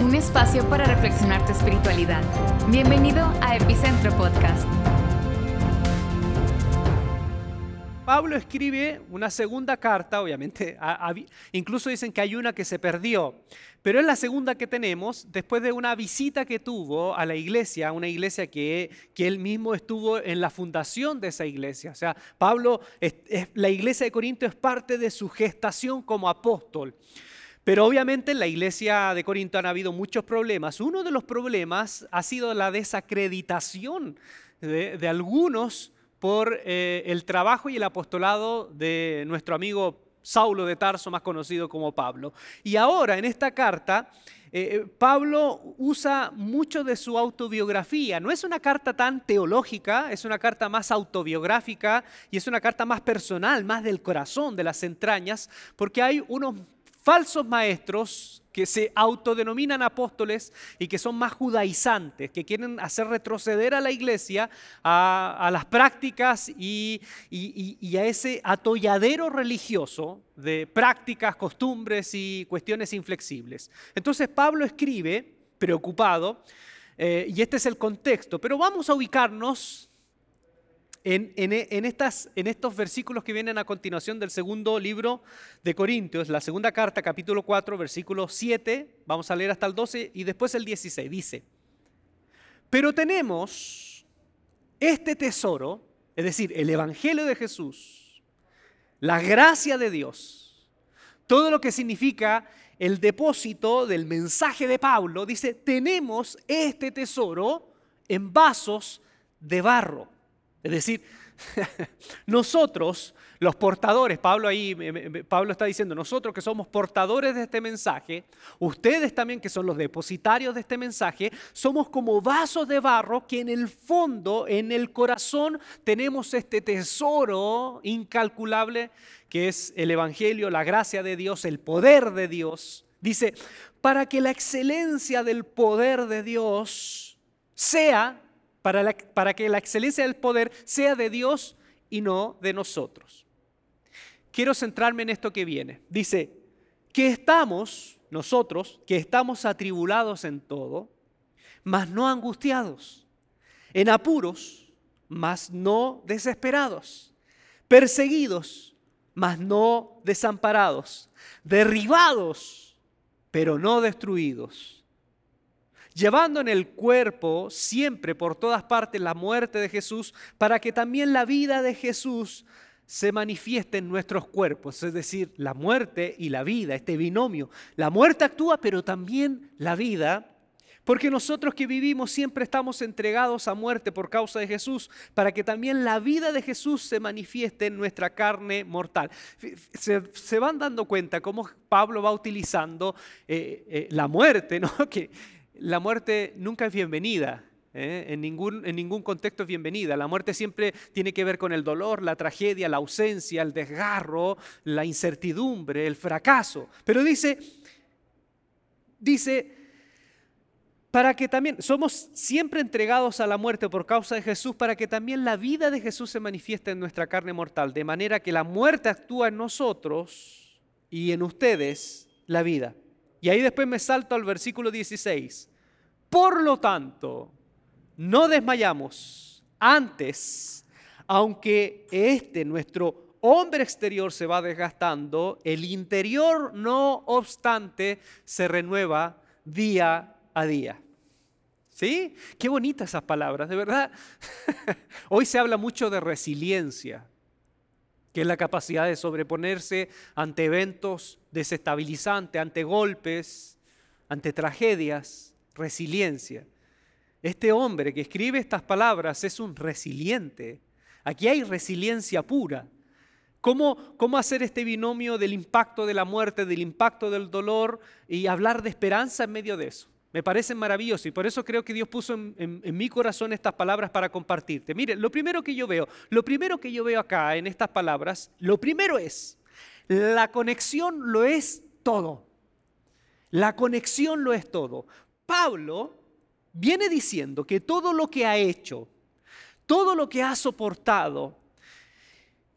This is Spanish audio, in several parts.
un espacio para reflexionar tu espiritualidad. Bienvenido a Epicentro Podcast. Pablo escribe una segunda carta, obviamente, incluso dicen que hay una que se perdió, pero es la segunda que tenemos después de una visita que tuvo a la iglesia, una iglesia que, que él mismo estuvo en la fundación de esa iglesia. O sea, Pablo, la iglesia de Corinto es parte de su gestación como apóstol. Pero obviamente en la iglesia de Corinto han habido muchos problemas. Uno de los problemas ha sido la desacreditación de, algunos por eh, el trabajo y el apostolado de nuestro amigo Saulo de Tarso, más conocido como Pablo. Y ahora en esta carta, eh, eh, Pablo usa mucho de su autobiografía. No es una carta tan teológica, es una carta más autobiográfica y es una carta más personal, más del corazón, de las entrañas, porque hay unos falsos maestros que se autodenominan apóstoles y que son más judaizantes, que quieren hacer retroceder a la iglesia a, las prácticas y, a ese atolladero religioso de prácticas, costumbres y cuestiones inflexibles. Entonces Pablo escribe, preocupado, eh, y este es el contexto, pero vamos a ubicarnos en, estos versículos que vienen a continuación del segundo libro de Corintios, la segunda carta, capítulo 4, versículo 7, vamos a leer hasta el 12 y después el 16, dice, pero tenemos este tesoro, es decir, el Evangelio de Jesús, la gracia de Dios, todo lo que significa el depósito del mensaje de Pablo, dice, tenemos este tesoro en vasos de barro es decir, nosotros, los portadores, Pablo ahí, Pablo está diciendo, nosotros que somos portadores de este mensaje, ustedes también que son los depositarios de este mensaje, somos como vasos de barro que en el fondo, en el corazón, tenemos este tesoro incalculable que es el Evangelio, la gracia de Dios, el poder de Dios. Dice, para que la excelencia del poder de Dios sea para, que la excelencia del poder sea de Dios y no de nosotros. Quiero centrarme en esto que viene. Dice, que estamos, nosotros, que estamos atribulados en todo, mas no angustiados, en apuros, mas no desesperados, perseguidos, mas no desamparados, derribados, pero no destruidos llevando en el cuerpo siempre por todas partes la muerte de Jesús, para que también la vida de Jesús se manifieste en nuestros cuerpos, es decir, la muerte y la vida, este binomio. La muerte actúa, pero también la vida, porque nosotros que vivimos siempre estamos entregados a muerte por causa de Jesús, para que también la vida de Jesús se manifieste en nuestra carne mortal. Se, van dando cuenta cómo Pablo va utilizando eh, eh, la muerte, ¿no? que la muerte nunca es bienvenida. ¿eh? En, ningún, en ningún contexto es bienvenida. La muerte siempre tiene que ver con el dolor, la tragedia, la ausencia, el desgarro, la incertidumbre, el fracaso. Pero dice, dice, para que también somos siempre entregados a la muerte por causa de Jesús, para que también la vida de Jesús se manifieste en nuestra carne mortal, de manera que la muerte actúa en nosotros y en ustedes la vida. Y ahí después me salto al versículo 16. Por lo tanto, no desmayamos. Antes, aunque este, nuestro hombre exterior se va desgastando, el interior, no obstante, se renueva día a día. ¿Sí? Qué bonitas esas palabras, de verdad. Hoy se habla mucho de resiliencia que es la capacidad de sobreponerse ante eventos desestabilizantes, ante golpes, ante tragedias, resiliencia. Este hombre que escribe estas palabras es un resiliente. Aquí hay resiliencia pura. ¿Cómo, ¿Cómo, hacer este binomio del impacto de la muerte, del impacto del dolor y hablar de esperanza en medio de eso? Me parecen maravillosos y por eso creo que Dios puso en, mi corazón estas palabras para compartirte. Mire, lo primero que yo veo, lo primero que yo veo acá en estas palabras, lo primero es, la conexión lo es todo. La conexión lo es todo. Pablo viene diciendo que todo lo que ha hecho, todo lo que ha soportado,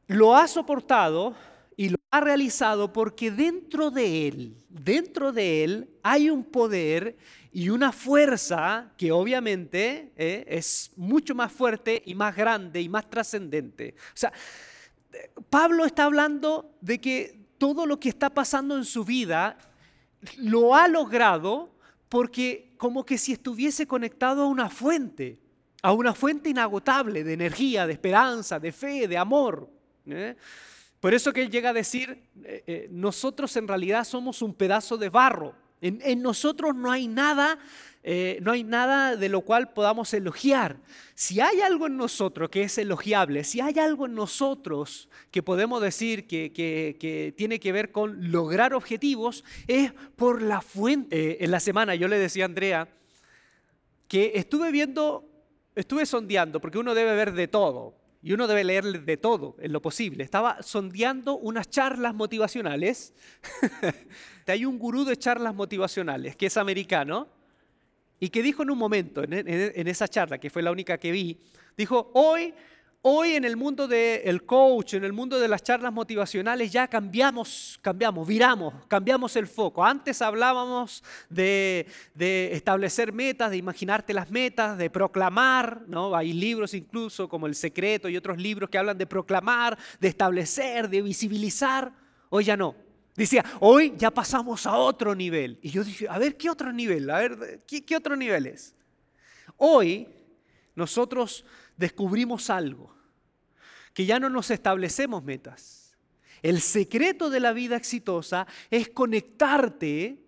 lo ha soportado y lo ha realizado porque dentro de él, dentro de él hay un poder y una fuerza que obviamente eh, es mucho más fuerte y más grande y más trascendente. O sea, Pablo está hablando de que todo lo que está pasando en su vida lo ha logrado porque como que si estuviese conectado a una fuente, a una fuente inagotable de energía, de esperanza, de fe, de amor. ¿eh? Por eso que él llega a decir, eh, eh, nosotros en realidad somos un pedazo de barro. En, nosotros no hay nada, no hay nada de lo cual podamos elogiar. Si hay algo en nosotros que es elogiable, si hay algo en nosotros que podemos decir que, que tiene que ver con lograr objetivos, es por la fuente. en la semana yo le decía a Andrea que estuve viendo estuve sondeando, porque uno debe ver de todo y uno debe leer de todo en lo posible. Estaba sondeando unas charlas motivacionales. Hay un gurú de charlas motivacionales que es americano y que dijo en un momento, en, esa charla, que fue la única que vi, dijo, hoy Hoy en el mundo del coach, en el mundo de las charlas motivacionales, ya cambiamos, cambiamos, viramos, cambiamos el foco. Antes hablábamos de, establecer metas, de imaginarte las metas, de proclamar, ¿no? Hay libros incluso como El Secreto y otros libros que hablan de proclamar, de establecer, de visibilizar. Hoy ya no. Decía, hoy ya pasamos a otro nivel. Y yo dije, a ver, ¿qué otro nivel? A ver, ¿qué, qué otro nivel es? Hoy nosotros descubrimos algo, que ya no nos establecemos metas. El secreto de la vida exitosa es conectarte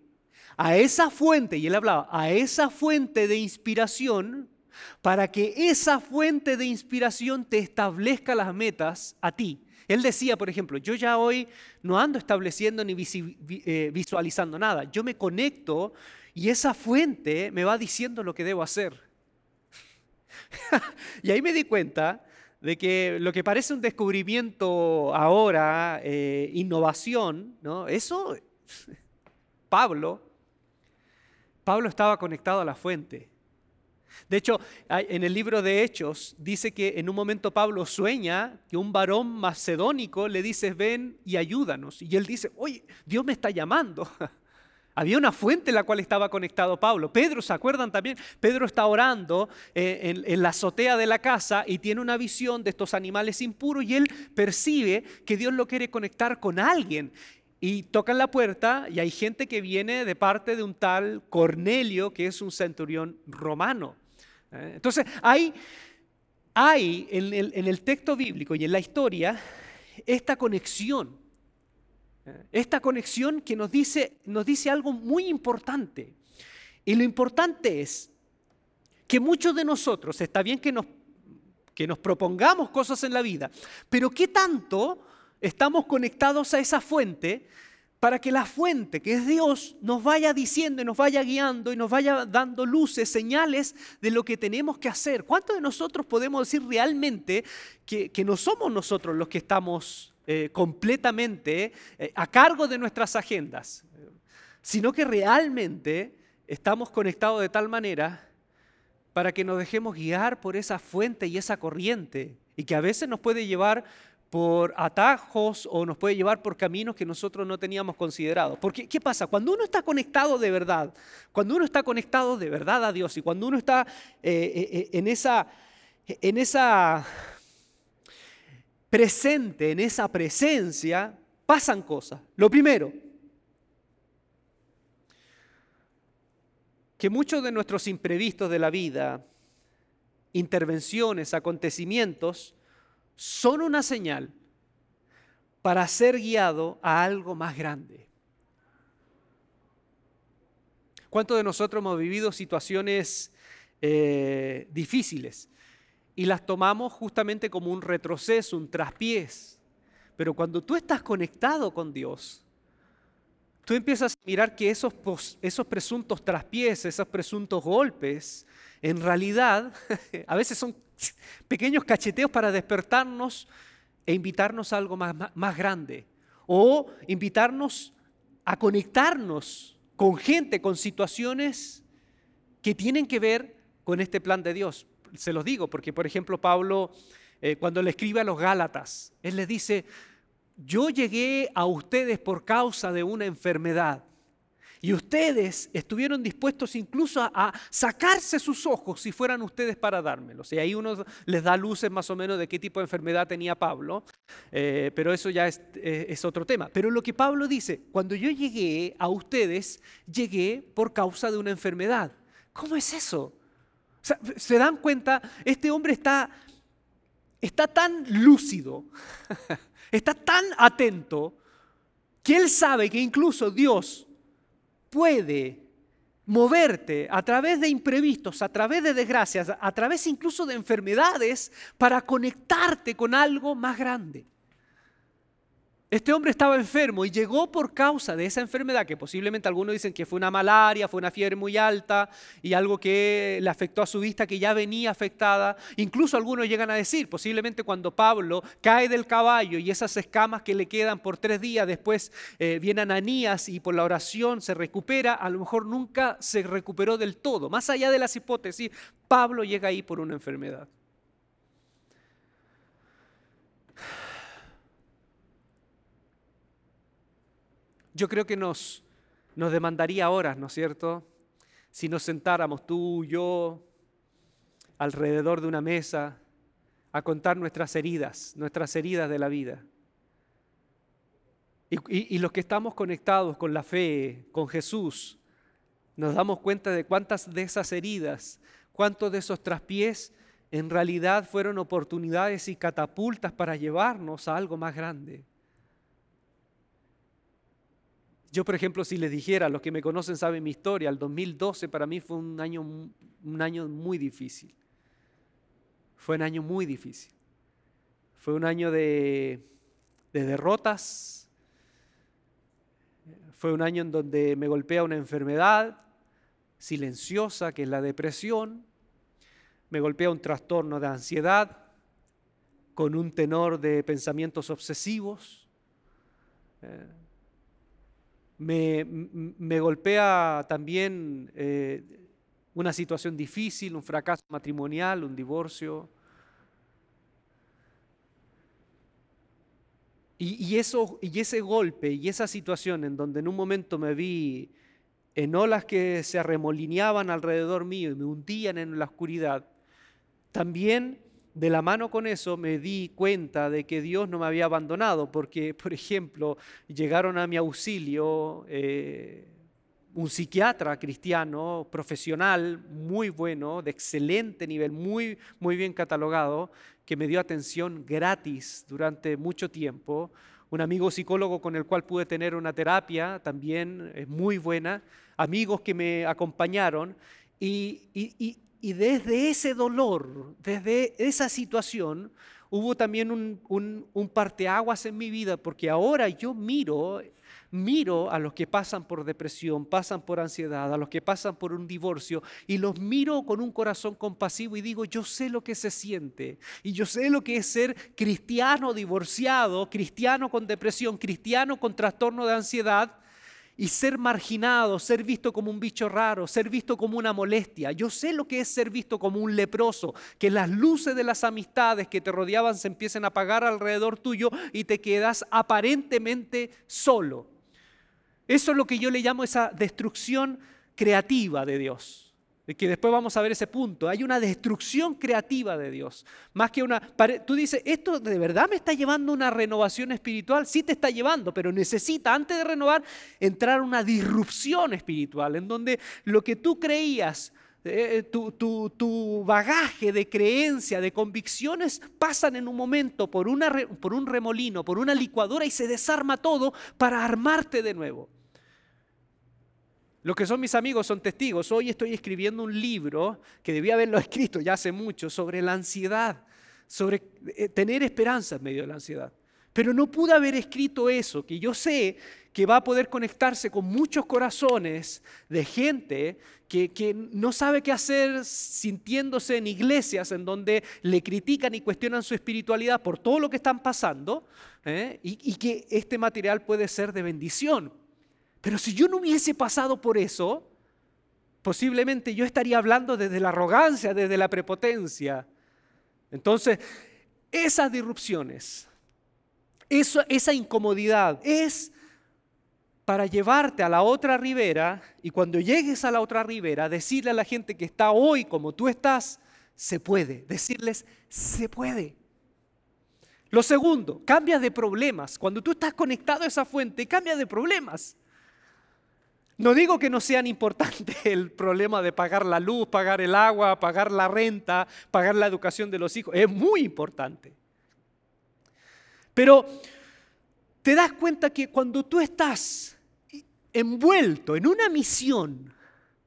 a esa fuente, y él hablaba, a esa fuente de inspiración, para que esa fuente de inspiración te establezca las metas a ti. Él decía, por ejemplo, yo ya hoy no ando estableciendo ni eh, visualizando nada, yo me conecto y esa fuente me va diciendo lo que debo hacer. y ahí me di cuenta de que lo que parece un descubrimiento ahora, eh, innovación, ¿no? eso, Pablo, Pablo estaba conectado a la fuente. De hecho, en el libro de Hechos dice que en un momento Pablo sueña que un varón macedónico le dice, ven y ayúdanos. Y él dice, oye, Dios me está llamando. Había una fuente en la cual estaba conectado Pablo. Pedro, ¿se acuerdan también? Pedro está orando eh, en, la azotea de la casa y tiene una visión de estos animales impuros y él percibe que Dios lo quiere conectar con alguien. Y tocan la puerta y hay gente que viene de parte de un tal Cornelio, que es un centurión romano. Eh, entonces, hay, hay en el texto bíblico y en la historia esta conexión esta conexión que nos dice, nos dice algo muy importante. Y lo importante es que muchos de nosotros, está bien que nos, que nos propongamos cosas en la vida, pero ¿qué tanto estamos conectados a esa fuente para que la fuente, que es Dios, nos vaya diciendo y nos vaya guiando y nos vaya dando luces, señales de lo que tenemos que hacer. ¿Cuántos de nosotros podemos decir realmente que, que no somos nosotros los que estamos eh, completamente eh, a cargo de nuestras agendas, sino que realmente estamos conectados de tal manera para que nos dejemos guiar por esa fuente y esa corriente, y que a veces nos puede llevar por atajos o nos puede llevar por caminos que nosotros no teníamos considerados. Porque, ¿qué pasa? Cuando uno está conectado de verdad, cuando uno está conectado de verdad a Dios y cuando uno está eh, en, esa, en esa presente en esa presencia, pasan cosas. Lo primero, que muchos de nuestros imprevistos de la vida, intervenciones, acontecimientos, son una señal para ser guiado a algo más grande. ¿Cuántos de nosotros hemos vivido situaciones eh, difíciles? Y las tomamos justamente como un retroceso, un traspiés. Pero cuando tú estás conectado con Dios, tú empiezas a mirar que esos, esos presuntos traspiés, esos presuntos golpes, en realidad a veces son pequeños cacheteos para despertarnos e invitarnos a algo más, más grande. O invitarnos a conectarnos con gente, con situaciones que tienen que ver con este plan de Dios se los digo, porque por ejemplo Pablo, eh, cuando le escribe a los Gálatas, él les dice, yo llegué a ustedes por causa de una enfermedad. Y ustedes estuvieron dispuestos incluso a, sacarse sus ojos si fueran ustedes para dármelos. Y ahí uno les da luces más o menos de qué tipo de enfermedad tenía Pablo, eh, pero eso ya eh, es, otro tema. Pero lo que Pablo dice, cuando yo llegué a ustedes, llegué por causa de una enfermedad. ¿Cómo es eso? ¿Se dan cuenta? Este hombre está, está tan lúcido, está tan atento, que él sabe que incluso Dios puede moverte a través de imprevistos, a través de desgracias, a través incluso de enfermedades, para conectarte con algo más grande. Este hombre estaba enfermo y llegó por causa de esa enfermedad, que posiblemente algunos dicen que fue una malaria, fue una fiebre muy alta y algo que le afectó a su vista que ya venía afectada. Incluso algunos llegan a decir, posiblemente cuando Pablo cae del caballo y esas escamas que le quedan por tres días, después eh, viene Ananías y por la oración se recupera, a lo mejor nunca se recuperó del todo. Más allá de las hipótesis, Pablo llega ahí por una enfermedad. Yo creo que nos, nos demandaría horas, ¿no es cierto? Si nos sentáramos tú, yo, alrededor de una mesa a contar nuestras heridas, nuestras heridas de la vida. Y, y, los que estamos conectados con la fe, con Jesús, nos damos cuenta de cuántas de esas heridas, cuántos de esos traspiés en realidad fueron oportunidades y catapultas para llevarnos a algo más grande. Yo, por ejemplo, si les dijera, los que me conocen saben mi historia, el 2012 para mí fue un año, un año muy difícil. Fue un año muy difícil. Fue un año de, de derrotas. Fue un año en donde me golpea una enfermedad silenciosa, que es la depresión. Me golpea un trastorno de ansiedad con un tenor de pensamientos obsesivos. Eh, me, golpea también eh, una situación difícil, un fracaso matrimonial, un divorcio. Y, eso, y ese golpe y esa situación en donde en un momento me vi en olas que se arremolineaban alrededor mío y me hundían en la oscuridad, también de la mano con eso me di cuenta de que Dios no me había abandonado, porque, por ejemplo, llegaron a mi auxilio eh, un psiquiatra cristiano, profesional, muy bueno, de excelente nivel, muy, muy bien catalogado, que me dio atención gratis durante mucho tiempo. Un amigo psicólogo con el cual pude tener una terapia también es muy buena, amigos que me acompañaron y y desde ese dolor, desde esa situación, hubo también un, un, parteaguas en mi vida, porque ahora yo miro, miro a los que pasan por depresión, pasan por ansiedad, a los que pasan por un divorcio, y los miro con un corazón compasivo y digo, yo sé lo que se siente, y yo sé lo que es ser cristiano divorciado, cristiano con depresión, cristiano con trastorno de ansiedad, y ser marginado, ser visto como un bicho raro, ser visto como una molestia. Yo sé lo que es ser visto como un leproso, que las luces de las amistades que te rodeaban se empiecen a apagar alrededor tuyo y te quedas aparentemente solo. Eso es lo que yo le llamo esa destrucción creativa de Dios que después vamos a ver ese punto. Hay una destrucción creativa de Dios. Más que una... Tú dices, ¿esto de verdad me está llevando a una renovación espiritual? Sí te está llevando, pero necesita, antes de renovar, entrar una disrupción espiritual, en donde lo que tú creías, eh, eh, tu, tu, bagaje de creencia, de convicciones, pasan en un momento por, una, por un remolino, por una licuadora y se desarma todo para armarte de nuevo. Los que son mis amigos son testigos. Hoy estoy escribiendo un libro que debía haberlo escrito ya hace mucho sobre la ansiedad, sobre eh, tener esperanza en medio de la ansiedad. Pero no pude haber escrito eso, que yo sé que va a poder conectarse con muchos corazones de gente que, no sabe qué hacer sintiéndose en iglesias en donde le critican y cuestionan su espiritualidad por todo lo que están pasando ¿eh? y que este material puede ser de bendición. Pero si yo no hubiese pasado por eso, posiblemente yo estaría hablando desde la arrogancia, desde la prepotencia. Entonces, esas disrupciones, esa incomodidad es para llevarte a la otra ribera y cuando llegues a la otra ribera, decirle a la gente que está hoy como tú estás, se puede. Decirles, se puede. Lo segundo, cambia de problemas. Cuando tú estás conectado a esa fuente, cambia de problemas. No digo que no sean importantes el problema de pagar la luz, pagar el agua, pagar la renta, pagar la educación de los hijos. Es muy importante. Pero te das cuenta que cuando tú estás envuelto en una misión,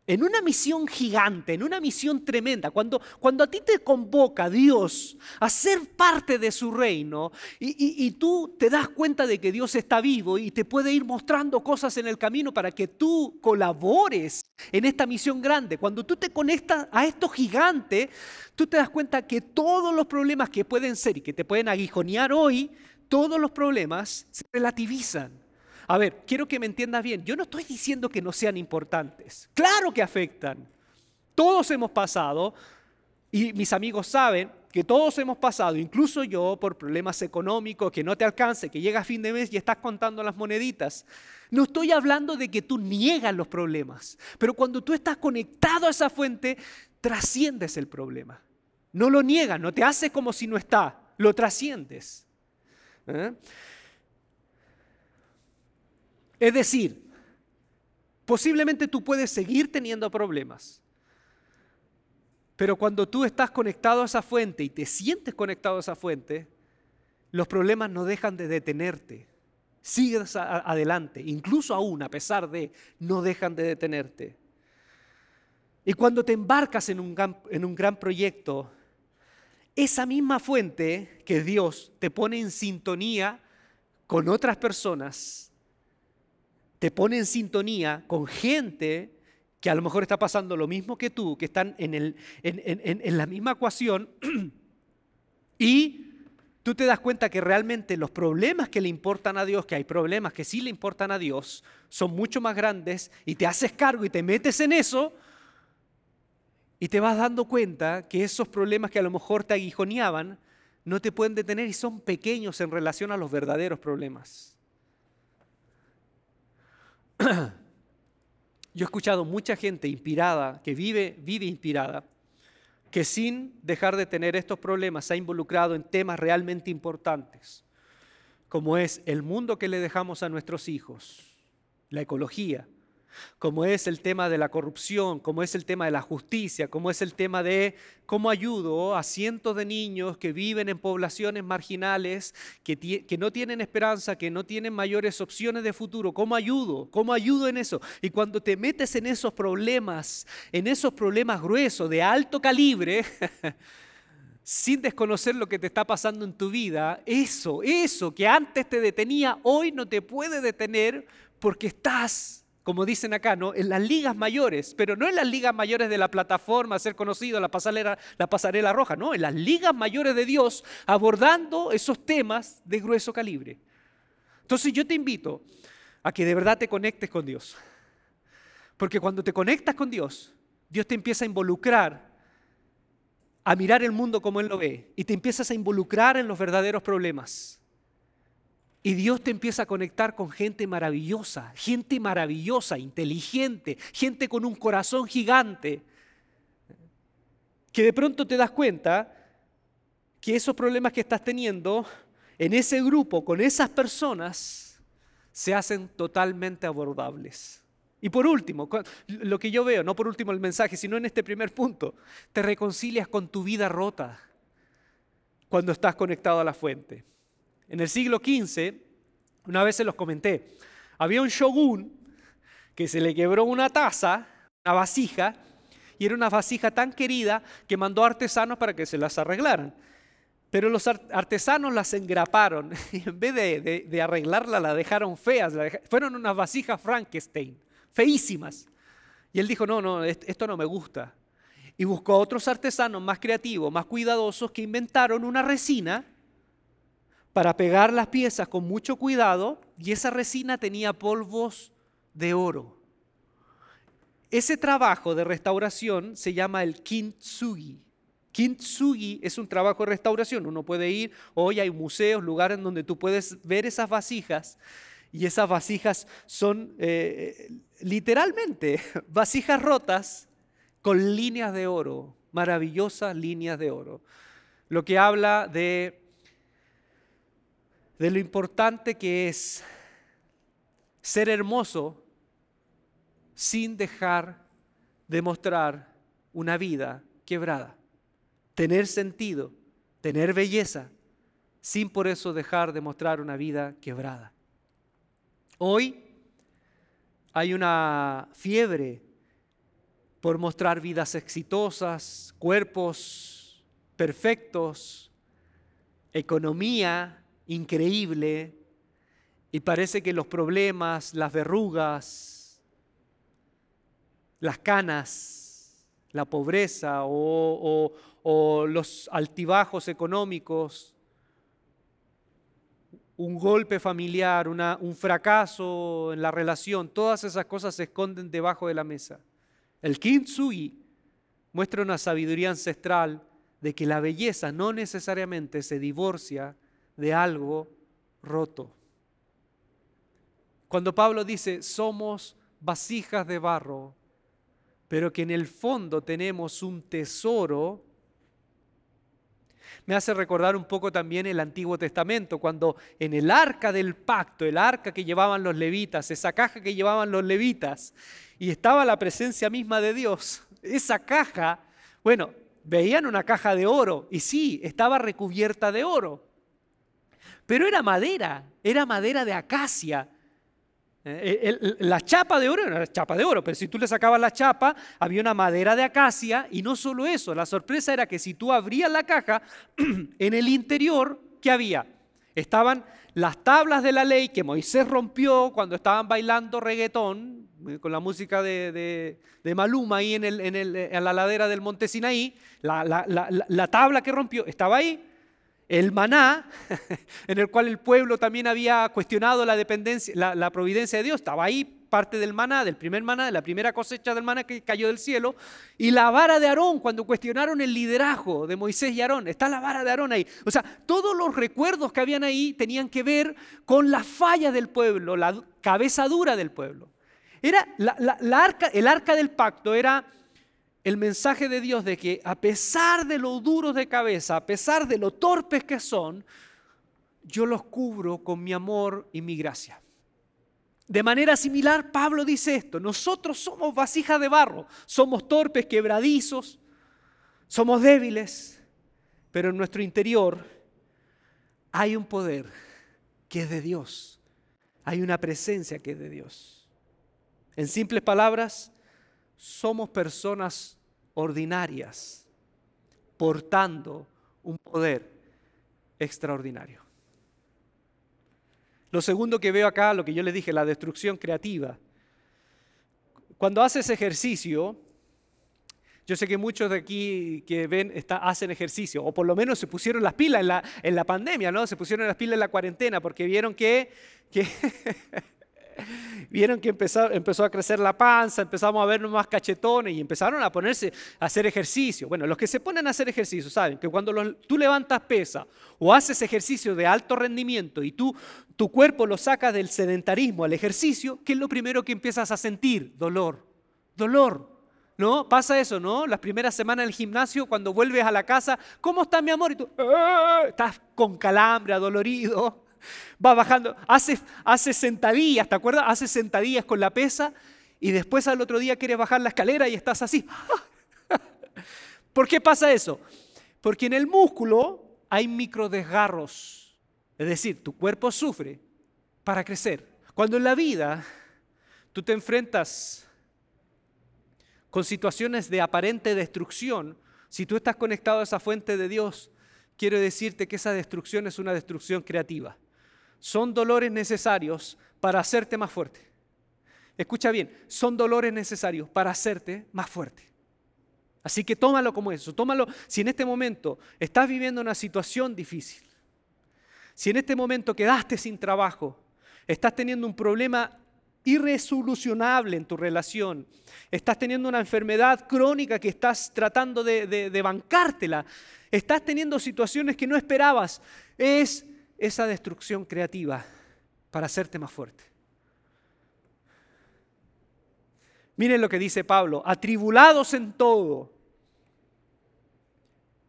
en una misión gigante, en una misión tremenda, cuando, cuando a ti te convoca Dios a ser parte de su reino y, y, tú te das cuenta de que Dios está vivo y te puede ir mostrando cosas en el camino para que tú colabores en esta misión grande, cuando tú te conectas a esto gigante, tú te das cuenta que todos los problemas que pueden ser y que te pueden aguijonear hoy, todos los problemas se relativizan. A ver, quiero que me entiendas bien. Yo no estoy diciendo que no sean importantes. Claro que afectan. Todos hemos pasado, y mis amigos saben que todos hemos pasado, incluso yo, por problemas económicos, que no te alcance, que llega fin de mes y estás contando las moneditas. No estoy hablando de que tú niegas los problemas, pero cuando tú estás conectado a esa fuente, trasciendes el problema. No lo niegas, no te haces como si no está, lo trasciendes. ¿Eh? Es decir, posiblemente tú puedes seguir teniendo problemas, pero cuando tú estás conectado a esa fuente y te sientes conectado a esa fuente, los problemas no dejan de detenerte. Sigues adelante, incluso aún a pesar de, no dejan de detenerte. Y cuando te embarcas en un, gran, en un gran proyecto, esa misma fuente que Dios te pone en sintonía con otras personas, te pone en sintonía con gente que a lo mejor está pasando lo mismo que tú, que están en, la misma ecuación, y tú te das cuenta que realmente los problemas que le importan a Dios, que hay problemas que sí le importan a Dios, son mucho más grandes, y te haces cargo y te metes en eso, y te vas dando cuenta que esos problemas que a lo mejor te aguijoneaban, no te pueden detener y son pequeños en relación a los verdaderos problemas. Yo he escuchado mucha gente inspirada, que vive, vive inspirada, que sin dejar de tener estos problemas se ha involucrado en temas realmente importantes, como es el mundo que le dejamos a nuestros hijos, la ecología, como es el tema de la corrupción, como es el tema de la justicia, como es el tema de cómo ayudo a cientos de niños que viven en poblaciones marginales, que, que, no tienen esperanza, que no tienen mayores opciones de futuro. ¿Cómo ayudo? ¿Cómo ayudo en eso? Y cuando te metes en esos problemas, en esos problemas gruesos, de alto calibre, sin desconocer lo que te está pasando en tu vida, eso, eso que antes te detenía, hoy no te puede detener porque estás como dicen acá, ¿no? en las ligas mayores, pero no en las ligas mayores de la plataforma, ser conocido, la pasarela, la pasarela roja, no, en las ligas mayores de Dios, abordando esos temas de grueso calibre. Entonces yo te invito a que de verdad te conectes con Dios. Porque cuando te conectas con Dios, Dios te empieza a involucrar a mirar el mundo como Él lo ve y te empiezas a involucrar en los verdaderos problemas. Y Dios te empieza a conectar con gente maravillosa, gente maravillosa, inteligente, gente con un corazón gigante, que de pronto te das cuenta que esos problemas que estás teniendo en ese grupo, con esas personas, se hacen totalmente abordables. Y por último, lo que yo veo, no por último el mensaje, sino en este primer punto, te reconcilias con tu vida rota cuando estás conectado a la fuente. En el siglo XV, una vez se los comenté, había un shogun que se le quebró una taza, una vasija, y era una vasija tan querida que mandó artesanos para que se las arreglaran. Pero los artesanos las engraparon y en vez de, arreglarla la dejaron feas. fueron unas vasijas Frankenstein, feísimas. Y él dijo, no, no, esto no me gusta. Y buscó a otros artesanos más creativos, más cuidadosos, que inventaron una resina para pegar las piezas con mucho cuidado y esa resina tenía polvos de oro. Ese trabajo de restauración se llama el kintsugi. Kintsugi es un trabajo de restauración. Uno puede ir, hoy hay museos, lugares donde tú puedes ver esas vasijas y esas vasijas son eh, literalmente vasijas rotas con líneas de oro, maravillosas líneas de oro. Lo que habla de, de lo importante que es ser hermoso sin dejar de mostrar una vida quebrada, tener sentido, tener belleza, sin por eso dejar de mostrar una vida quebrada. Hoy hay una fiebre por mostrar vidas exitosas, cuerpos perfectos, economía increíble, y parece que los problemas, las verrugas, las canas, la pobreza o, los altibajos económicos un golpe familiar, un fracaso en la relación, todas esas cosas se esconden debajo de la mesa. El Kintsugi muestra una sabiduría ancestral de que la belleza no necesariamente se divorcia de algo roto. Cuando Pablo dice, somos vasijas de barro, pero que en el fondo tenemos un tesoro me hace recordar un poco también el Antiguo Testamento, cuando en el arca del pacto, el arca que llevaban los levitas, esa caja que llevaban los levitas, y estaba la presencia misma de Dios, esa caja, bueno, veían una caja de oro, y sí, estaba recubierta de oro, pero era madera, era madera de acacia, eh, la chapa de oro era una chapa de oro, pero si tú le sacabas la chapa, había una madera de acacia y no solo eso, la sorpresa era que si tú abrías la caja, en el interior, ¿qué había? Estaban las tablas de la ley que Moisés rompió cuando estaban bailando reggaetón, eh, con la música de, Maluma ahí en, en, la ladera del monte Sinaí, la, la tabla que rompió estaba ahí, el maná, en el cual el pueblo también había cuestionado la dependencia, la, providencia de Dios, estaba ahí parte del maná, del primer maná, de la primera cosecha del maná que cayó del cielo, y la vara de Aarón, cuando cuestionaron el liderazgo de Moisés y Aarón, está la vara de Aarón ahí. O sea, todos los recuerdos que habían ahí tenían que ver con la falla del pueblo, la cabeza dura del pueblo. Era arca, el arca del pacto era el mensaje de Dios de que a pesar de lo duros de cabeza, a pesar de lo torpes que son, yo los cubro con mi amor y mi gracia. De manera similar, Pablo dice esto, nosotros somos vasijas de barro, somos torpes, quebradizos, somos débiles, pero en nuestro interior hay un poder que es de Dios, hay una presencia que es de Dios. En simples palabras, somos personas ordinarias portando un poder extraordinario. Lo segundo que veo acá, lo que yo les dije, la destrucción creativa. Cuando haces ejercicio, yo sé que muchos de aquí que ven hacen ejercicio, o por lo menos se pusieron las pilas en la, en la pandemia, ¿no? Se pusieron las pilas en la cuarentena porque vieron que, que Vieron que empezó, empezó a crecer la panza, empezamos a vernos más cachetones y empezaron a ponerse a hacer ejercicio. Bueno, los que se ponen a hacer ejercicio saben que cuando tú levantas pesa o haces ejercicio de alto rendimiento y tú, tu cuerpo lo sacas del sedentarismo al ejercicio, ¿qué es lo primero que empiezas a sentir? Dolor. Dolor. ¿No? Pasa eso, ¿no? Las primeras semanas del gimnasio, cuando vuelves a la casa, ¿cómo está mi amor? Y tú, ¡Ah! estás con calambre, adolorido va bajando, hace, hace sentadillas, ¿te acuerdas? Hace sentadillas con la pesa y después al otro día quieres bajar la escalera y estás así. ¿Por qué pasa eso? Porque en el músculo hay microdesgarros, es decir, tu cuerpo sufre para crecer. Cuando en la vida tú te enfrentas con situaciones de aparente destrucción, si tú estás conectado a esa fuente de Dios, quiero decirte que esa destrucción es una destrucción creativa son dolores necesarios para hacerte más fuerte. Escucha bien, son dolores necesarios para hacerte más fuerte. Así que tómalo como eso, tómalo si en este momento estás viviendo una situación difícil, si en este momento quedaste sin trabajo, estás teniendo un problema irresolucionable en tu relación. Estás teniendo una enfermedad crónica que estás tratando de, de bancártela. Estás teniendo situaciones que no esperabas. Es esa destrucción creativa para hacerte más fuerte. Miren lo que dice Pablo, atribulados en todo,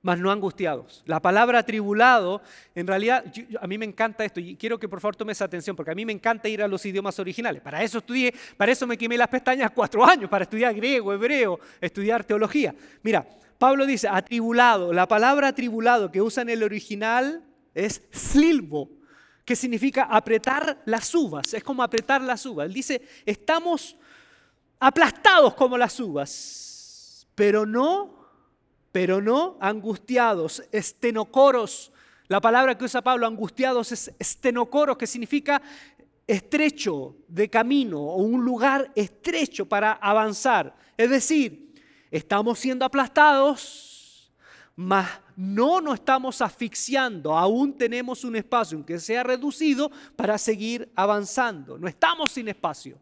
mas no angustiados. La palabra atribulado, en realidad, a mí me encanta esto y quiero que por favor tomes atención porque a mí me encanta ir a los idiomas originales. Para eso estudié, para eso me quemé las pestañas cuatro años, para estudiar griego, hebreo, estudiar teología. Mira, Pablo dice atribulado. La palabra atribulado que usa en el original es slilbo, que significa apretar las uvas. Es como apretar las uvas. Él dice, estamos aplastados como las uvas, pero no pero no angustiados, estenocoros. La palabra que usa Pablo, angustiados, es estenocoros, que significa estrecho de camino o un lugar estrecho para avanzar. Es decir, estamos siendo aplastados, mas no nos estamos asfixiando, aún tenemos un espacio, aunque sea reducido, para seguir avanzando. No estamos sin espacio.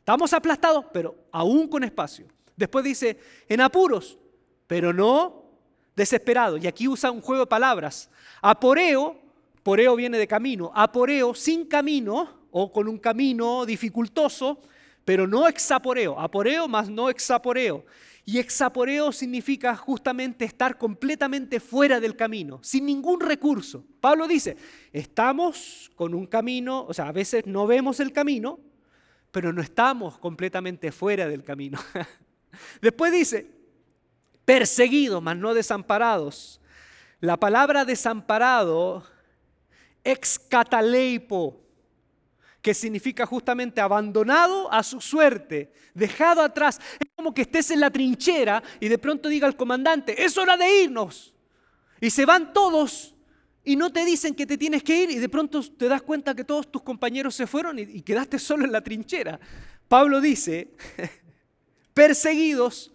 Estamos aplastados, pero aún con espacio. Después dice, en apuros, pero no desesperado. Y aquí usa un juego de palabras. Aporeo, poreo viene de camino, aporeo sin camino o con un camino dificultoso, pero no exaporeo. Aporeo más no exaporeo. Y exaporeo significa justamente estar completamente fuera del camino, sin ningún recurso. Pablo dice, estamos con un camino, o sea, a veces no vemos el camino, pero no estamos completamente fuera del camino. Después dice, perseguidos, mas no desamparados. La palabra desamparado, excataleipo, que significa justamente abandonado a su suerte, dejado atrás. Es como que estés en la trinchera y de pronto diga el comandante, es hora de irnos. Y se van todos y no te dicen que te tienes que ir y de pronto te das cuenta que todos tus compañeros se fueron y, y quedaste solo en la trinchera. Pablo dice, perseguidos,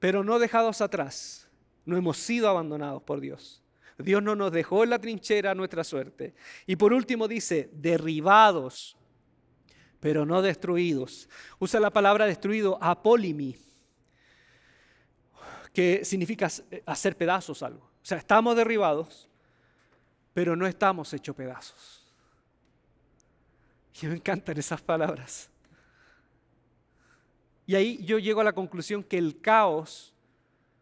pero no dejados atrás. No hemos sido abandonados por Dios. Dios no nos dejó en la trinchera nuestra suerte. Y por último dice, derribados, pero no destruidos. Usa la palabra destruido, apólimi, que significa hacer pedazos algo. O sea, estamos derribados, pero no estamos hechos pedazos. Y me encantan esas palabras. Y ahí yo llego a la conclusión que el caos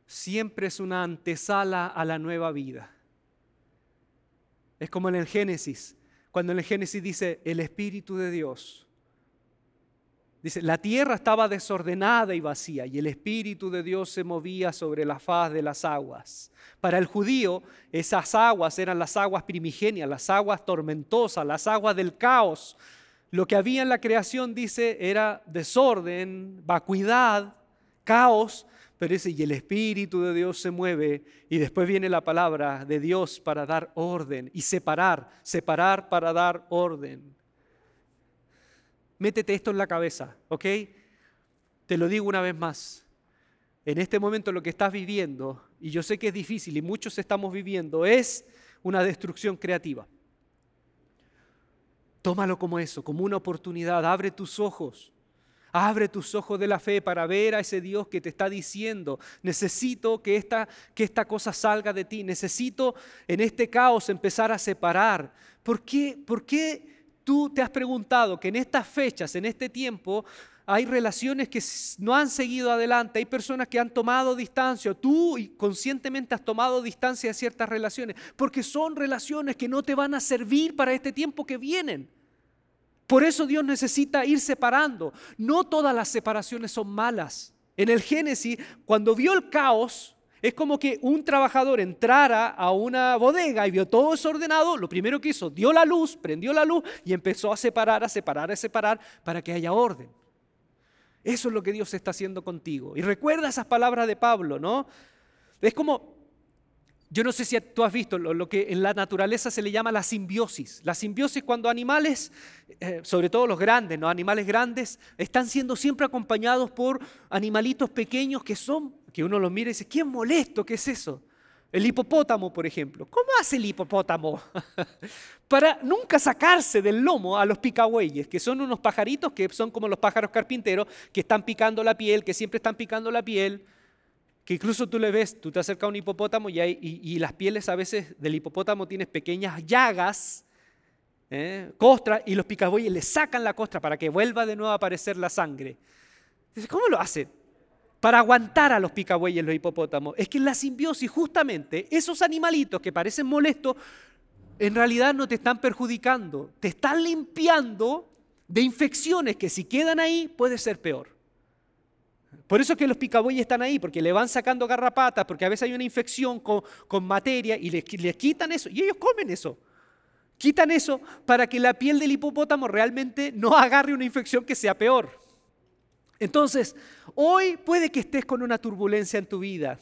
siempre es una antesala a la nueva vida. Es como en el Génesis, cuando en el Génesis dice el Espíritu de Dios. Dice, la tierra estaba desordenada y vacía y el Espíritu de Dios se movía sobre la faz de las aguas. Para el judío, esas aguas eran las aguas primigenias, las aguas tormentosas, las aguas del caos, lo que había en la creación, dice, era desorden, vacuidad, caos, pero dice, y el Espíritu de Dios se mueve y después viene la palabra de Dios para dar orden y separar, separar para dar orden. Métete esto en la cabeza, ¿ok? Te lo digo una vez más. En este momento lo que estás viviendo, y yo sé que es difícil y muchos estamos viviendo, es una destrucción creativa. Tómalo como eso, como una oportunidad. Abre tus ojos. Abre tus ojos de la fe para ver a ese Dios que te está diciendo, necesito que esta, que esta cosa salga de ti, necesito en este caos empezar a separar. ¿Por qué, ¿Por qué tú te has preguntado que en estas fechas, en este tiempo, hay relaciones que no han seguido adelante, hay personas que han tomado distancia, tú conscientemente has tomado distancia de ciertas relaciones, porque son relaciones que no te van a servir para este tiempo que vienen. Por eso Dios necesita ir separando. No todas las separaciones son malas. En el Génesis, cuando vio el caos, es como que un trabajador entrara a una bodega y vio todo desordenado, lo primero que hizo, dio la luz, prendió la luz y empezó a separar, a separar, a separar para que haya orden. Eso es lo que Dios está haciendo contigo. Y recuerda esas palabras de Pablo, ¿no? Es como, yo no sé si tú has visto lo, que en la naturaleza se le llama la simbiosis. La simbiosis cuando animales, eh, sobre todo los grandes, ¿no? Animales grandes, están siendo siempre acompañados por animalitos pequeños que son, que uno los mira y dice, qué molesto, ¿qué es eso? El hipopótamo, por ejemplo. ¿Cómo hace el hipopótamo? Para nunca sacarse del lomo a los picahueyes, que son unos pajaritos que son como los pájaros carpinteros, que están picando la piel, que siempre están picando la piel, que incluso tú le ves, tú te acercas a un hipopótamo y, y, las pieles a veces del hipopótamo tienen pequeñas llagas, ¿eh? costra, y los picahueyes le sacan la costra para que vuelva de nuevo a aparecer la sangre. ¿Cómo lo hacen? para aguantar a los picabueyes, los hipopótamos, es que en la simbiosis justamente esos animalitos que parecen molestos, en realidad no te están perjudicando, te están limpiando de infecciones que si quedan ahí puede ser peor. Por eso es que los picabueyes están ahí, porque le van sacando garrapatas, porque a veces hay una infección con, materia y les, les quitan eso, y ellos comen eso. Quitan eso para que la piel del hipopótamo realmente no agarre una infección que sea peor. Entonces, hoy puede que estés con una turbulencia en tu vida.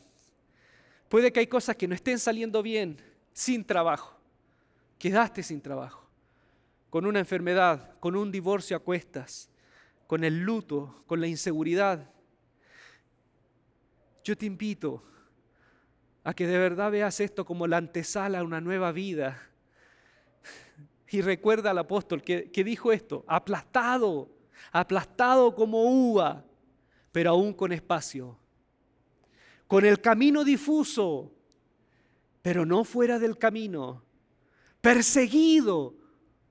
Puede que hay cosas que no estén saliendo bien, sin trabajo. Quedaste sin trabajo, con una enfermedad, con un divorcio a cuestas, con el luto, con la inseguridad. Yo te invito a que de verdad veas esto como la antesala a una nueva vida. Y recuerda al apóstol que, que dijo esto, aplastado aplastado como uva, pero aún con espacio, con el camino difuso, pero no fuera del camino, perseguido,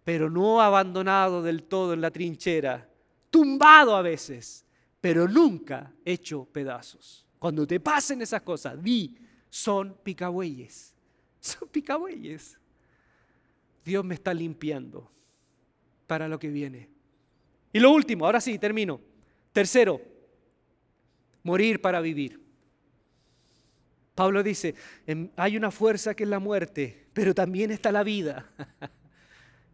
pero no abandonado del todo en la trinchera, tumbado a veces, pero nunca hecho pedazos. Cuando te pasen esas cosas, di, son picabueyes, son picabueyes. Dios me está limpiando para lo que viene. Y lo último, ahora sí, termino. Tercero, morir para vivir. Pablo dice, hay una fuerza que es la muerte, pero también está la vida.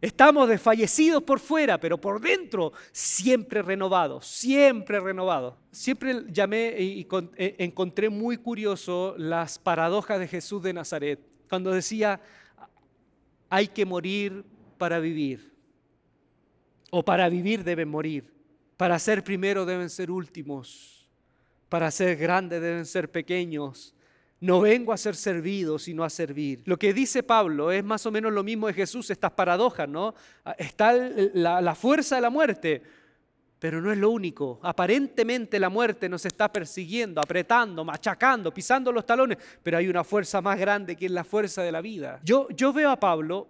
Estamos desfallecidos por fuera, pero por dentro siempre renovados, siempre renovados. Siempre llamé y e, encontré muy curioso las paradojas de Jesús de Nazaret, cuando decía, hay que morir para vivir. O para vivir deben morir. Para ser primero deben ser últimos. Para ser grandes deben ser pequeños. No vengo a ser servido, sino a servir. Lo que dice Pablo es más o menos lo mismo de Jesús, estas paradojas, ¿no? Está la, la fuerza de la muerte, pero no es lo único. Aparentemente la muerte nos está persiguiendo, apretando, machacando, pisando los talones, pero hay una fuerza más grande que es la fuerza de la vida. Yo, yo veo a Pablo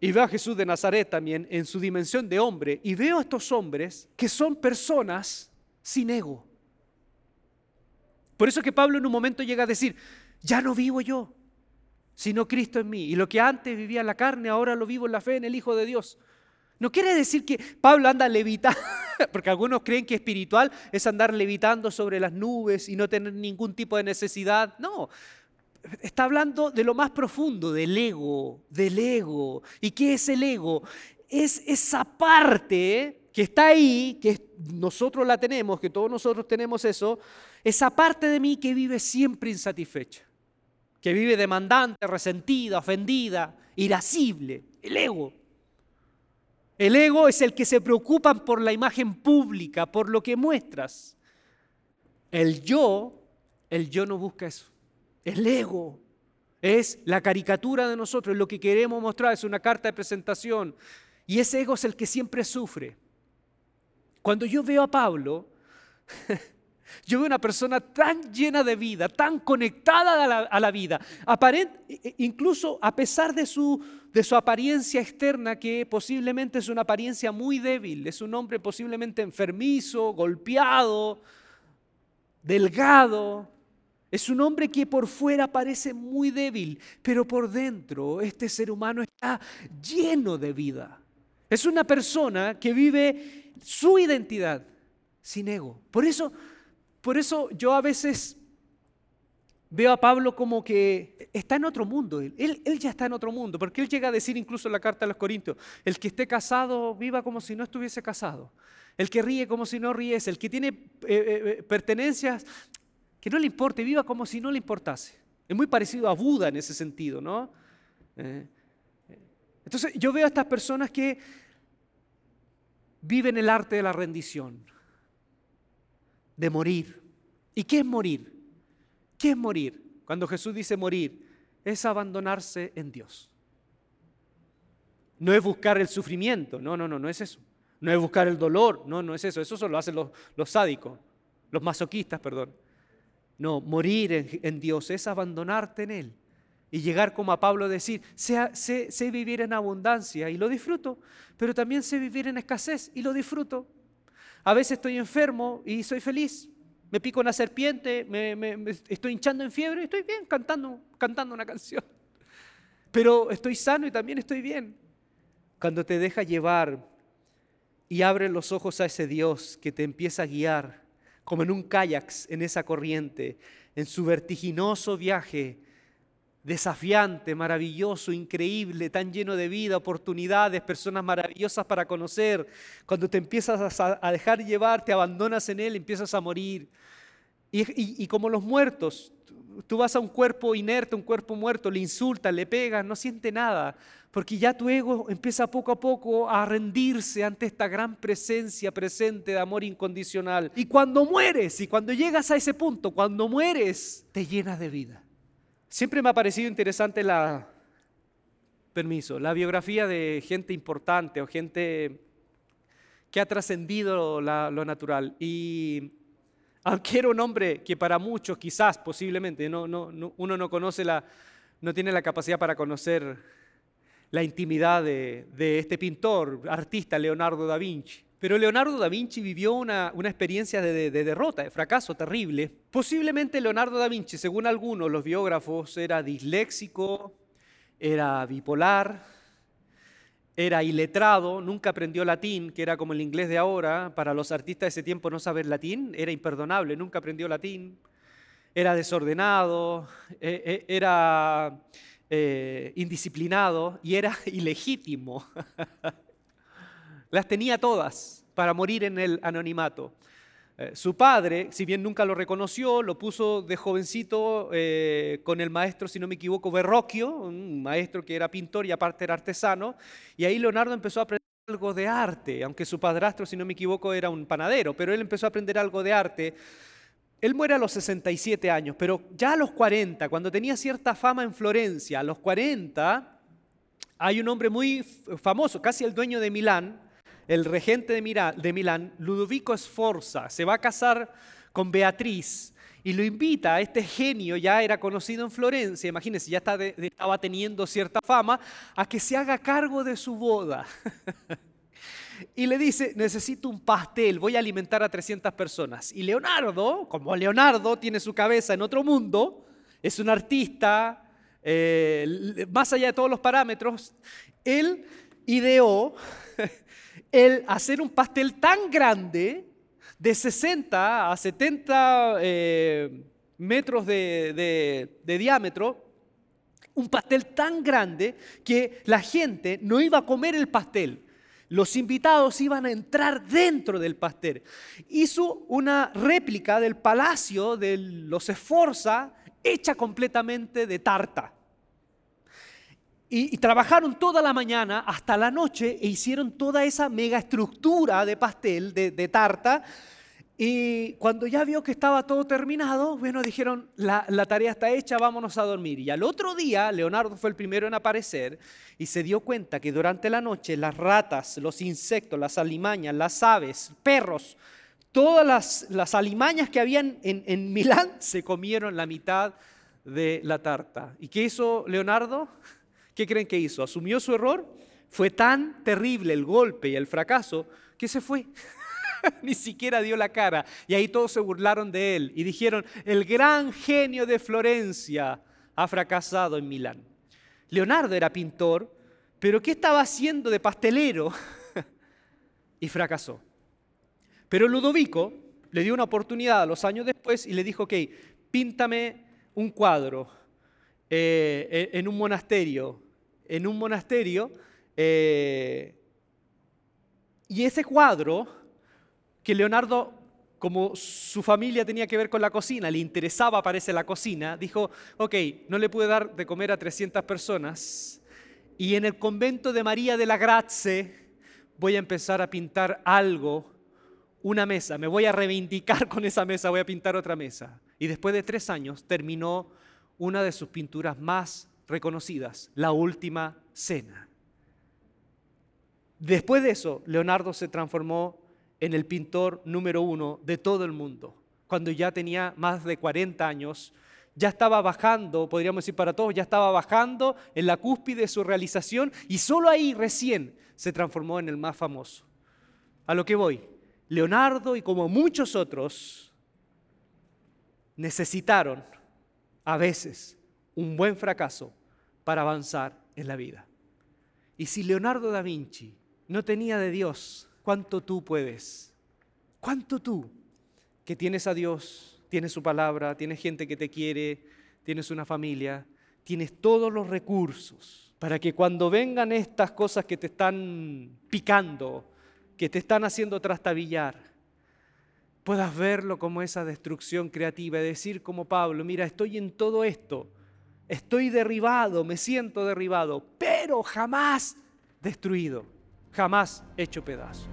y veo a Jesús de Nazaret también en su dimensión de hombre. Y veo a estos hombres que son personas sin ego. Por eso que Pablo en un momento llega a decir, ya no vivo yo, sino Cristo en mí. Y lo que antes vivía en la carne, ahora lo vivo en la fe en el Hijo de Dios. No quiere decir que Pablo anda levitando, porque algunos creen que espiritual es andar levitando sobre las nubes y no tener ningún tipo de necesidad. No, está hablando de lo más profundo, del ego, del ego. ¿Y qué es el ego? Es esa parte que está ahí, que nosotros la tenemos, que todos nosotros tenemos eso, esa parte de mí que vive siempre insatisfecha, que vive demandante, resentida, ofendida, irascible, el ego. El ego es el que se preocupa por la imagen pública, por lo que muestras. El yo, el yo no busca eso. El ego es la caricatura de nosotros, es lo que queremos mostrar, es una carta de presentación. Y ese ego es el que siempre sufre. Cuando yo veo a Pablo, yo veo una persona tan llena de vida, tan conectada a la, vida, incluso a pesar de su, de su apariencia externa, que posiblemente es una apariencia muy débil, es un hombre posiblemente enfermizo, golpeado, delgado, es un hombre que por fuera parece muy débil, pero por dentro este ser humano está lleno de vida. Es una persona que vive su identidad sin ego. Por eso, por eso yo a veces veo a Pablo como que está en otro mundo. Él, él, ya está en otro mundo, porque él llega a decir incluso en la carta a los Corintios, el que esté casado viva como si no estuviese casado. El que ríe como si no riese, el que tiene eh, eh, eh, pertenencias que no le importe, viva como si no le importase. Es muy parecido a Buda en ese sentido, ¿no? Entonces yo veo a estas personas que viven el arte de la rendición, de morir. ¿Y qué es morir? ¿Qué es morir? cuando Jesús dice morir, es abandonarse en Dios. No es buscar el sufrimiento, no, no, no, no es eso. No es buscar el dolor, no, no es eso. Eso solo lo hacen los, los sádicos, los masoquistas, perdón. No, morir en, Dios es abandonarte en Él y llegar como a Pablo a decir, sé, sé, sé vivir en abundancia y lo disfruto, pero también sé vivir en escasez y lo disfruto. A veces estoy enfermo y soy feliz. Me pico una serpiente, me, estoy hinchando en fiebre y estoy bien cantando, cantando una canción. Pero estoy sano y también estoy bien. Cuando te deja llevar y abre los ojos a ese Dios que te empieza a guiar, como en un kayak en esa corriente, en su vertiginoso viaje, desafiante, maravilloso, increíble, tan lleno de vida, oportunidades, personas maravillosas para conocer. Cuando te empiezas a, dejar llevar, te abandonas en Él, empiezas a morir. Y, como los muertos, tú vas a un cuerpo inerte, un cuerpo muerto, le insultas, le pegas, no siente nada, porque ya tu ego empieza poco a poco a rendirse ante esta gran presencia presente de amor incondicional. Y cuando mueres, y cuando llegas a ese punto, cuando mueres, te llenas de vida. Siempre me ha parecido interesante la, permiso, la biografía de gente importante o gente que ha trascendido lo natural. Y aunque era un hombre que para muchos, quizás, posiblemente, no, no, uno no conoce la, no tiene la capacidad para conocer la intimidad de, este pintor, artista Leonardo da Vinci. Pero Leonardo da Vinci vivió una, experiencia de, de, derrota, de fracaso terrible. Posiblemente Leonardo da Vinci, según algunos, los biógrafos, era disléxico, era bipolar, era iletrado, nunca aprendió latín, que era como el inglés de ahora. Para los artistas de ese tiempo no saber latín era imperdonable, nunca aprendió latín. Era desordenado, e, e, era eh, indisciplinado y era ilegítimo. Las tenía todas para morir en el anonimato. Eh, su padre, si bien nunca lo reconoció, lo puso de jovencito eh, con el maestro, si no me equivoco, Verrocchio, un maestro que era pintor y aparte era artesano, y ahí Leonardo empezó a aprender algo de arte, aunque su padrastro, si no me equivoco, era un panadero, pero él empezó a aprender algo de arte. Él muere a los 67 años, pero ya a los 40, cuando tenía cierta fama en Florencia, a los 40, hay un hombre muy famoso, casi el dueño de Milán, el regente de, Milán, Ludovico Sforza, se va a casar con Beatriz y lo invita a este genio, ya era conocido en Florencia, imagínense, ya estaba teniendo cierta fama, a que se haga cargo de su boda. y le dice, necesito un pastel, voy a alimentar a 300 personas. Y Leonardo, como Leonardo tiene su cabeza en otro mundo, es un artista, eh, más allá de todos los parámetros, él ideó el hacer un pastel tan grande, de 60 a 70 eh, metros de, de diámetro, un pastel tan grande que la gente no iba a comer el pastel. Los invitados iban a entrar dentro del pastel. Hizo una réplica del palacio de los Esforza hecha completamente de tarta. Y, trabajaron toda la mañana hasta la noche e hicieron toda esa mega estructura de pastel, de, tarta. Y cuando ya vio que estaba todo terminado, bueno, dijeron, la, tarea está hecha, vámonos a dormir. Y al otro día, Leonardo fue el primero en aparecer y se dio cuenta que durante la noche las ratas, los insectos, las alimañas, las aves, perros, todas las, las alimañas que habían en, en Milán se comieron la mitad de la tarta. ¿Y qué hizo Leonardo? ¿Qué creen que hizo? ¿Asumió su error? Fue tan terrible el golpe y el fracaso que se fue. Ni siquiera dio la cara. Y ahí todos se burlaron de él y dijeron, el gran genio de Florencia ha fracasado en Milán. Leonardo era pintor, pero ¿qué estaba haciendo de pastelero? y fracasó. Pero Ludovico le dio una oportunidad a los años después y le dijo, ok, píntame un cuadro eh, en un monasterio en un monasterio eh, y ese cuadro que Leonardo, como su familia tenía que ver con la cocina, le interesaba, parece, la cocina, dijo, ok, no le pude dar de comer a 300 personas y en el convento de María de la Grazie voy a empezar a pintar algo, una mesa, me voy a reivindicar con esa mesa, voy a pintar otra mesa. Y después de tres años terminó una de sus pinturas más reconocidas, La Última Cena. Después de eso, Leonardo se transformó en el pintor número uno de todo el mundo. Cuando ya tenía más de 40 años, ya estaba bajando, podríamos decir para todos, ya estaba bajando en la cúspide de su realización y solo ahí recién se transformó en el más famoso. A lo que voy, Leonardo y como muchos otros necesitaron a veces un buen fracaso para avanzar en la vida. Y si Leonardo da Vinci no tenía de Dios, ¿cuánto tú puedes? ¿Cuánto tú que tienes a Dios, tienes su palabra, tienes gente que te quiere, tienes una familia, tienes todos los recursos para que cuando vengan estas cosas que te están picando, que te están haciendo trastabillar, puedas verlo como esa destrucción creativa y decir como Pablo, mira, estoy en todo esto, estoy derribado, me siento derribado, pero jamás destruido, jamás hecho pedazos.